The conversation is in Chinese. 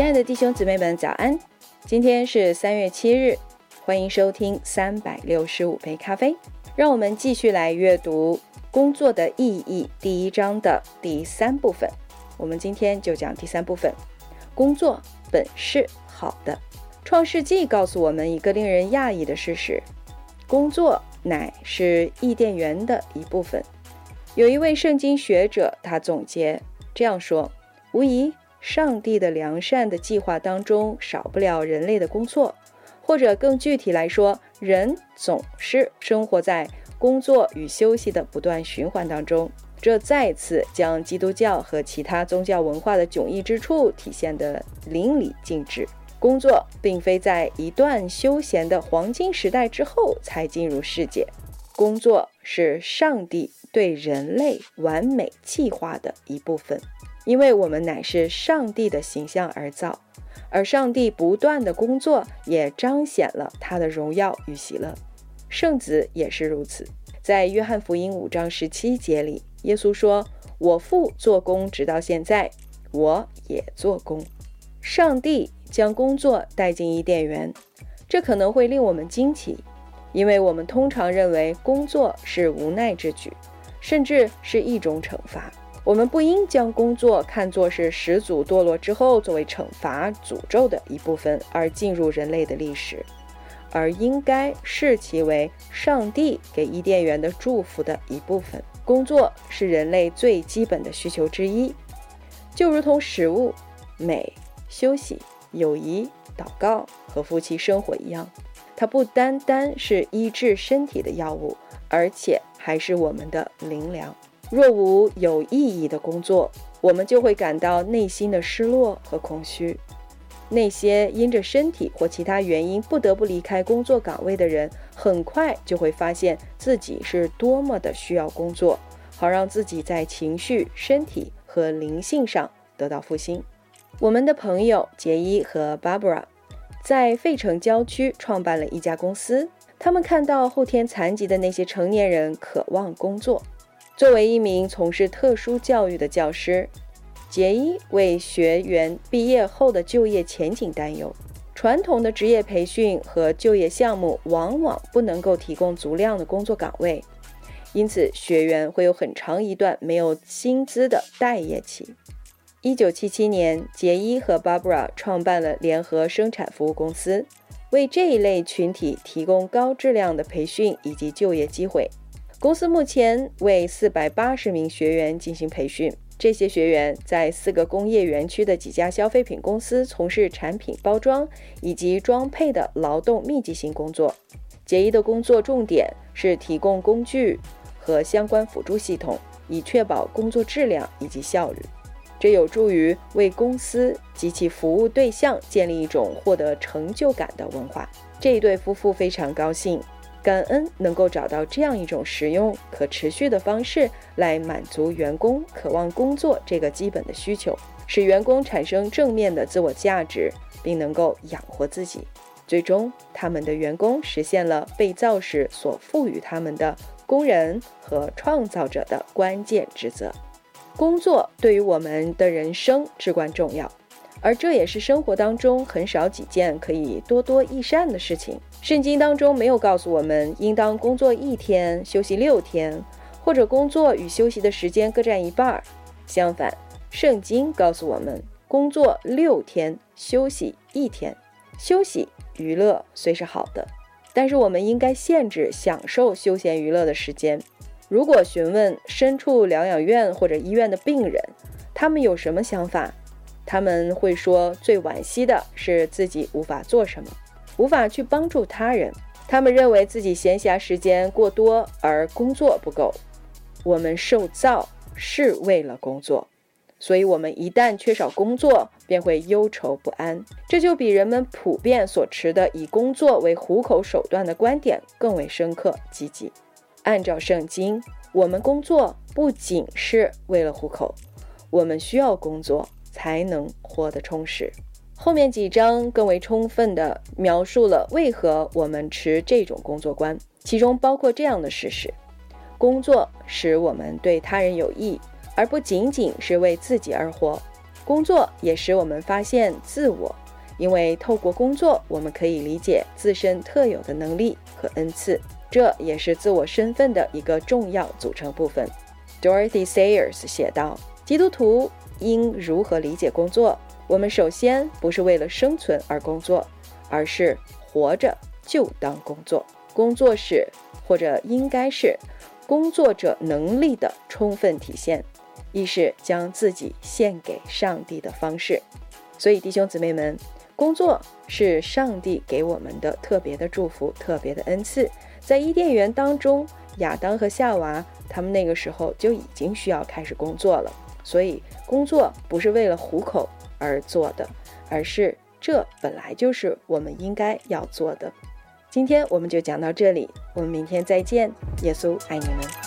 亲爱的弟兄姊妹们，早安！今天是三月七日，欢迎收听三百六十五杯咖啡。让我们继续来阅读《工作的意义》第一章的第三部分。我们今天就讲第三部分：工作本是好的。创世纪告诉我们一个令人讶异的事实：工作乃是伊甸园的一部分。有一位圣经学者，他总结这样说：无疑。上帝的良善的计划当中少不了人类的工作，或者更具体来说，人总是生活在工作与休息的不断循环当中。这再次将基督教和其他宗教文化的迥异之处体现得淋漓尽致。工作并非在一段休闲的黄金时代之后才进入世界，工作是上帝对人类完美计划的一部分。因为我们乃是上帝的形象而造，而上帝不断的工作也彰显了他的荣耀与喜乐。圣子也是如此，在约翰福音五章十七节里，耶稣说：“我父做工直到现在，我也做工。”上帝将工作带进伊甸园，这可能会令我们惊奇，因为我们通常认为工作是无奈之举，甚至是一种惩罚。我们不应将工作看作是始祖堕落之后作为惩罚、诅咒的一部分而进入人类的历史，而应该视其为上帝给伊甸园的祝福的一部分。工作是人类最基本的需求之一，就如同食物、美、休息、友谊、祷告和夫妻生活一样，它不单单是医治身体的药物，而且还是我们的灵粮。若无有意义的工作，我们就会感到内心的失落和空虚。那些因着身体或其他原因不得不离开工作岗位的人，很快就会发现自己是多么的需要工作，好让自己在情绪、身体和灵性上得到复兴。我们的朋友杰伊和 Barbara 在费城郊区创办了一家公司，他们看到后天残疾的那些成年人渴望工作。作为一名从事特殊教育的教师，杰伊为学员毕业后的就业前景担忧。传统的职业培训和就业项目往往不能够提供足量的工作岗位，因此学员会有很长一段没有薪资的待业期。一九七七年，杰伊和 Barbara 创办了联合生产服务公司，为这一类群体提供高质量的培训以及就业机会。公司目前为四百八十名学员进行培训，这些学员在四个工业园区的几家消费品公司从事产品包装以及装配的劳动密集型工作。杰伊的工作重点是提供工具和相关辅助系统，以确保工作质量以及效率。这有助于为公司及其服务对象建立一种获得成就感的文化。这一对夫妇非常高兴。感恩能够找到这样一种实用、可持续的方式来满足员工渴望工作这个基本的需求，使员工产生正面的自我价值，并能够养活自己。最终，他们的员工实现了被造时所赋予他们的工人和创造者的关键职责。工作对于我们的人生至关重要。而这也是生活当中很少几件可以多多益善的事情。圣经当中没有告诉我们应当工作一天休息六天，或者工作与休息的时间各占一半儿。相反，圣经告诉我们工作六天休息一天。休息娱乐虽是好的，但是我们应该限制享受休闲娱乐的时间。如果询问身处疗养院或者医院的病人，他们有什么想法？他们会说，最惋惜的是自己无法做什么，无法去帮助他人。他们认为自己闲暇时间过多，而工作不够。我们受造是为了工作，所以我们一旦缺少工作，便会忧愁不安。这就比人们普遍所持的以工作为糊口手段的观点更为深刻积极。按照圣经，我们工作不仅是为了糊口，我们需要工作。才能活得充实。后面几章更为充分地描述了为何我们持这种工作观，其中包括这样的事实：工作使我们对他人有益，而不仅仅是为自己而活；工作也使我们发现自我，因为透过工作，我们可以理解自身特有的能力和恩赐，这也是自我身份的一个重要组成部分。Dorothy Sayers 写道：“基督徒应如何理解工作？我们首先不是为了生存而工作，而是活着就当工作。工作是，或者应该是，工作者能力的充分体现。”亦是将自己献给上帝的方式，所以弟兄姊妹们，工作是上帝给我们的特别的祝福、特别的恩赐。在伊甸园当中，亚当和夏娃他们那个时候就已经需要开始工作了。所以，工作不是为了糊口而做的，而是这本来就是我们应该要做的。今天我们就讲到这里，我们明天再见。耶稣爱你们。